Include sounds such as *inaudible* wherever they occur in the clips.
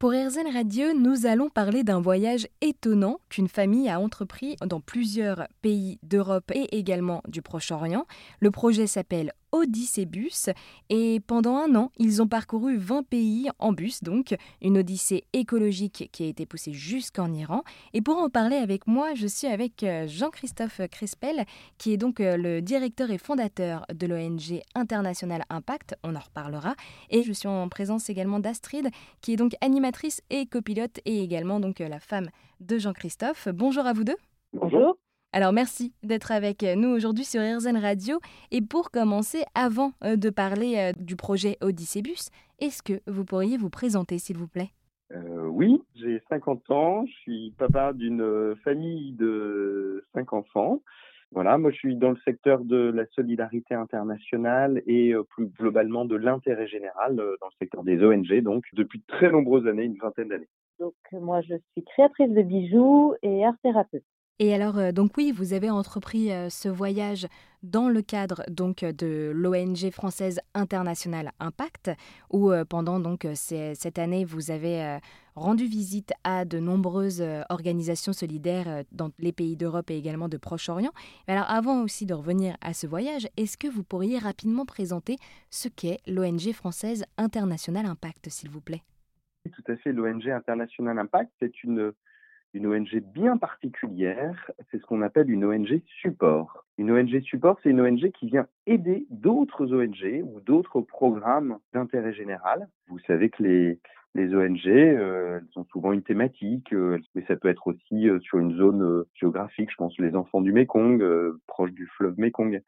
Pour RZN Radio, nous allons parler d'un voyage étonnant qu'une famille a entrepris dans plusieurs pays d'Europe et également du Proche-Orient. Le projet s'appelle Odyssée Bus et pendant un an, ils ont parcouru 20 pays en bus, donc une odyssée écologique qui a été poussée jusqu'en Iran. Et pour en parler avec moi, je suis avec euh, Jean-Christophe Crespel, qui est donc euh, le directeur et fondateur de l'ONG International Impact, on en reparlera, et je suis en présence également d'Astrid, qui est donc animatrice et copilote et également donc euh, la femme de Jean-Christophe. Bonjour à vous deux. Bonjour. Alors merci d'être avec nous aujourd'hui sur RZN Radio. Et pour commencer, avant euh, de parler euh, du projet Odyssébus, est-ce que vous pourriez vous présenter s'il vous plaît? Euh, Oui, j'ai 50 ans, je suis papa d'une famille de 5 enfants. Voilà, moi je suis dans le secteur de la solidarité internationale et plus globalement de l'intérêt général dans le secteur des ONG, donc depuis de très nombreuses années, une vingtaine d'années. Donc moi je suis créatrice de bijoux et art thérapeute. Et alors, euh, donc oui, vous avez entrepris euh, ce voyage dans le cadre donc de l'ONG française internationale Impact, où euh, pendant donc cette année vous avez rendu visite à de nombreuses organisations solidaires dans les pays d'Europe et également de Proche-Orient. Alors, avant aussi de revenir à ce voyage, est-ce que vous pourriez rapidement présenter ce qu'est l'ONG française internationale Impact, s'il vous plaît? Tout à fait. L'ONG internationale Impact, c'est une une ONG bien particulière, c'est ce qu'on appelle une ONG support. Une ONG support, c'est une ONG qui vient aider d'autres ONG ou d'autres programmes d'intérêt général. Vous savez que les, ONG, euh, elles ont souvent une thématique, euh, mais ça peut être aussi euh, sur une zone géographique, je pense les enfants du Mékong, proche du fleuve Mékong.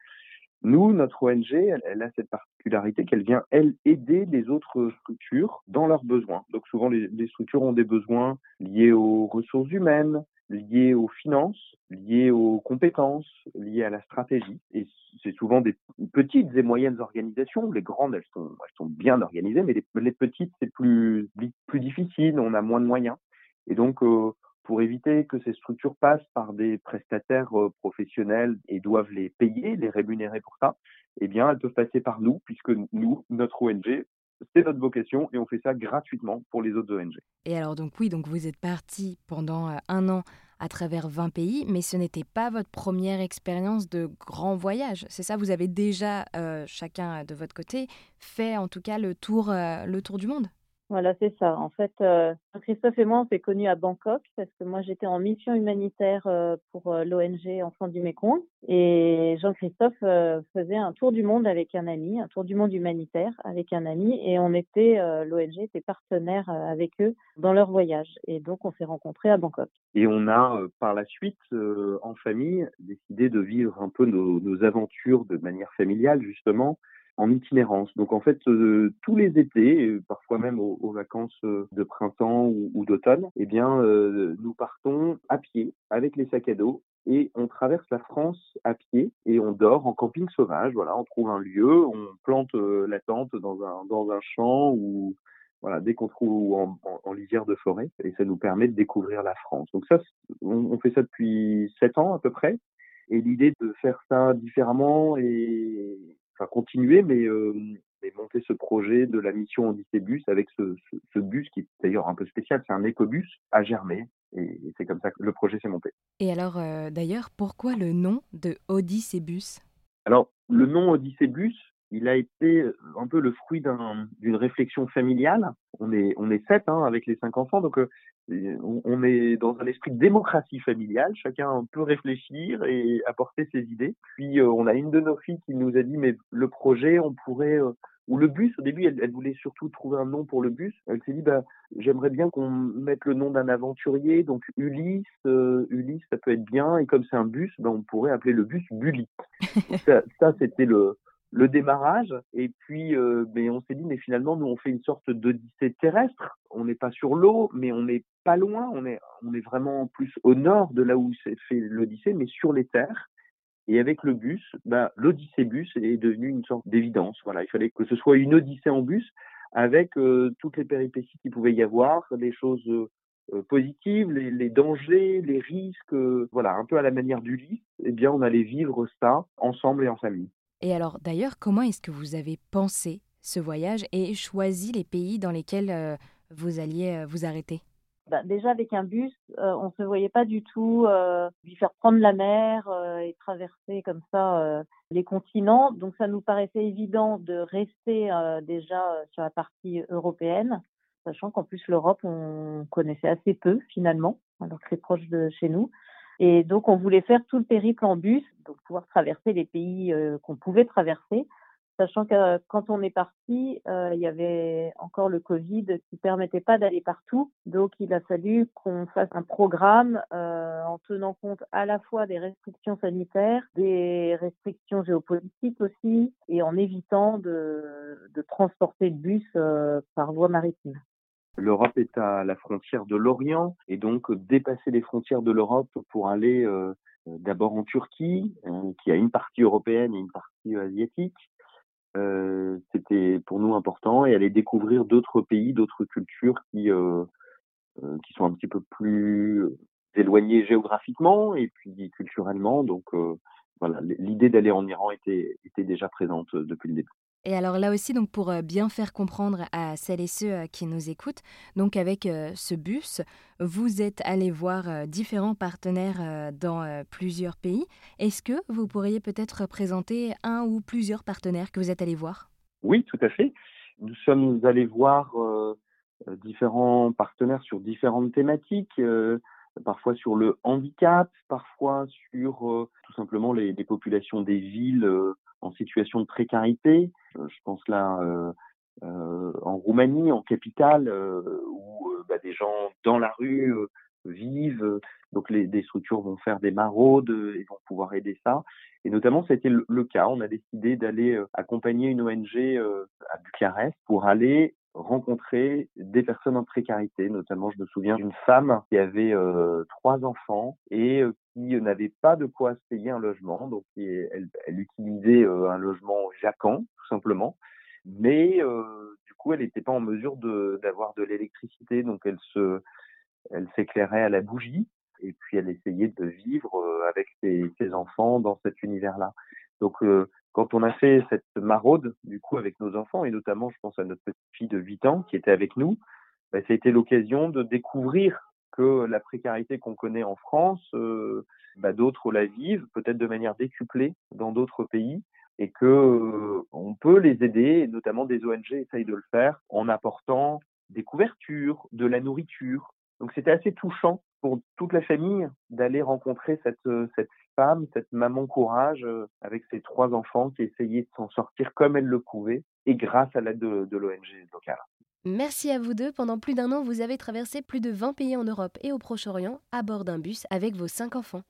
Nous, notre ONG, elle, a cette particularité qu'elle vient, elle, aider les autres structures dans leurs besoins. Donc souvent, les, structures ont des besoins liés aux ressources humaines, liés aux finances, liés aux compétences, liés à la stratégie. Et c'est souvent des petites et moyennes organisations. Les grandes, elles sont, elles sont bien organisées, mais les, petites, c'est plus, plus difficile, on a moins de moyens. Et donc, euh, pour éviter que ces structures passent par des prestataires professionnels et doivent les payer, les rémunérer pour ça, eh bien, elles peuvent passer par nous, puisque nous, notre ONG, c'est notre vocation et on fait ça gratuitement pour les autres ONG. Et alors, donc oui, donc vous êtes parti pendant un an à travers 20 pays, mais ce n'était pas votre première expérience de grand voyage. C'est ça, vous avez déjà, chacun de votre côté, fait en tout cas le tour, le tour du monde? Voilà, c'est ça. En fait, euh, Christophe et moi, on s'est connus à Bangkok parce que moi, j'étais en mission humanitaire euh, pour euh, l'ONG Enfants du Mékong et Jean-Christophe faisait un tour du monde avec un ami, un tour du monde humanitaire avec un ami et on était, l'ONG était partenaire avec eux dans leur voyage et donc on s'est rencontrés à Bangkok. Et on a par la suite, en famille, décidé de vivre un peu nos aventures de manière familiale justement en itinérance. Donc en fait, euh, tous les étés, parfois même aux, vacances euh, de printemps ou, d'automne, eh bien, euh, nous partons à pied avec les sacs à dos et on traverse la France à pied et on dort en camping sauvage. Voilà, on trouve un lieu, on plante la tente dans un dans un champ ou voilà, dès qu'on trouve en, en, lisière de forêt, et ça nous permet de découvrir la France. Donc ça, on, on fait ça depuis sept ans à peu près. Et l'idée de faire ça différemment et enfin continuer, mais, monter ce projet de la mission Odyssée Bus avec ce, ce, bus qui est d'ailleurs un peu spécial, c'est un écobus à germer. Et, c'est comme ça que le projet s'est monté. Et alors, euh, d'ailleurs, pourquoi le nom de Odyssée Bus Alors, le nom Odyssée Bus, il a été euh, un peu le fruit d'une réflexion familiale. On est, on est sept hein, avec les cinq enfants, donc euh, on est dans un esprit de démocratie familiale. Chacun peut réfléchir et apporter ses idées. Puis euh, on a une de nos filles qui nous a dit mais le projet, on pourrait ou le bus. Au début, elle, voulait surtout trouver un nom pour le bus. Elle s'est dit bah j'aimerais bien qu'on mette le nom d'un aventurier, donc Ulysse. Ulysse, ça peut être bien. Et comme c'est un bus, ben, on pourrait appeler le bus Bully. *laughs* ça, ça c'était le le démarrage. Et puis, euh, mais on s'est dit, mais finalement, nous, on fait une sorte d'odyssée terrestre. On n'est pas sur l'eau, mais on n'est pas loin. On est, on est vraiment plus au nord de là où s'est fait l'odyssée, mais sur les terres. Et avec le bus, bah, l'odyssée bus est devenu une sorte d'évidence. Voilà, il fallait que ce soit une odyssée en bus avec euh, toutes les péripéties qu'il pouvait y avoir, les choses euh, positives, les, les, dangers, les risques, voilà, un peu à la manière d'Ulysse, eh bien, on allait vivre ça ensemble et en famille. Et alors, d'ailleurs, comment est-ce que vous avez pensé ce voyage et choisi les pays dans lesquels euh, vous alliez vous arrêter? Bah, déjà avec un bus, on ne se voyait pas du tout lui faire prendre la mer et traverser comme ça les continents. Donc ça nous paraissait évident de rester déjà sur la partie européenne, sachant qu'en plus l'Europe, on connaissait assez peu finalement, alors très proche de chez nous. Et donc on voulait faire tout le périple en bus, donc pouvoir traverser les pays qu'on pouvait traverser sachant que quand on est parti, il y avait encore le Covid qui permettait pas d'aller partout. Donc, il a fallu qu'on fasse un programme en tenant compte à la fois des restrictions sanitaires, des restrictions géopolitiques aussi, et en évitant de, transporter le bus par voie maritime. L'Europe est à la frontière de l'Orient et donc dépasser les frontières de l'Europe pour aller d'abord en Turquie, qui a une partie européenne et une partie asiatique, euh, c'était pour nous important et aller découvrir d'autres pays, d'autres cultures qui euh, euh, qui sont un petit peu plus éloignées géographiquement et puis culturellement. Donc voilà, l'idée d'aller en Iran était était déjà présente depuis le début. Et alors là aussi, donc pour bien faire comprendre à celles et ceux qui nous écoutent, donc avec ce bus, vous êtes allé voir différents partenaires dans plusieurs pays. Est-ce que vous pourriez peut-être présenter un ou plusieurs partenaires que vous êtes allé voir? Oui, tout à fait. Nous sommes allés voir différents partenaires sur différentes thématiques. Parfois sur le handicap, parfois sur tout simplement les, les, populations des villes en situation de précarité. Euh, je pense là euh, euh, en Roumanie, en capitale, où bah, des gens dans la rue vivent. Donc les, des structures vont faire des maraudes et vont pouvoir aider ça. Et notamment, c'était le, le, cas. On a décidé d'aller accompagner une ONG à Bucarest pour aller rencontrer des personnes en précarité. Notamment, je me souviens d'une femme qui avait euh, trois enfants et euh, qui n'avait pas de quoi se payer un logement. Donc, elle, elle utilisait euh, un logement jacquant, tout simplement. Mais du coup, elle n'était pas en mesure d'avoir de, l'électricité. Donc, elle se, elle s'éclairait à la bougie. Et puis, elle essayait de vivre avec ses, ses enfants dans cet univers-là. Donc, quand on a fait cette maraude, du coup, avec nos enfants, et notamment, je pense à notre petite fille de 8 ans qui était avec nous, bah, ça l'occasion de découvrir que la précarité qu'on connaît en France, euh, bah, d'autres la vivent, peut-être de manière décuplée dans d'autres pays, et que euh, on peut les aider, et notamment des ONG essayent de le faire en apportant des couvertures, de la nourriture. Donc c'était assez touchant pour toute la famille d'aller rencontrer cette, cette femme, cette maman courage euh, avec ses trois enfants qui essayaient de s'en sortir comme elle le pouvait et grâce à l'aide de, de l'ONG locale. Merci à vous deux. Pendant plus d'un an, vous avez traversé plus de 20 pays en Europe et au Proche-Orient à bord d'un bus avec vos cinq enfants.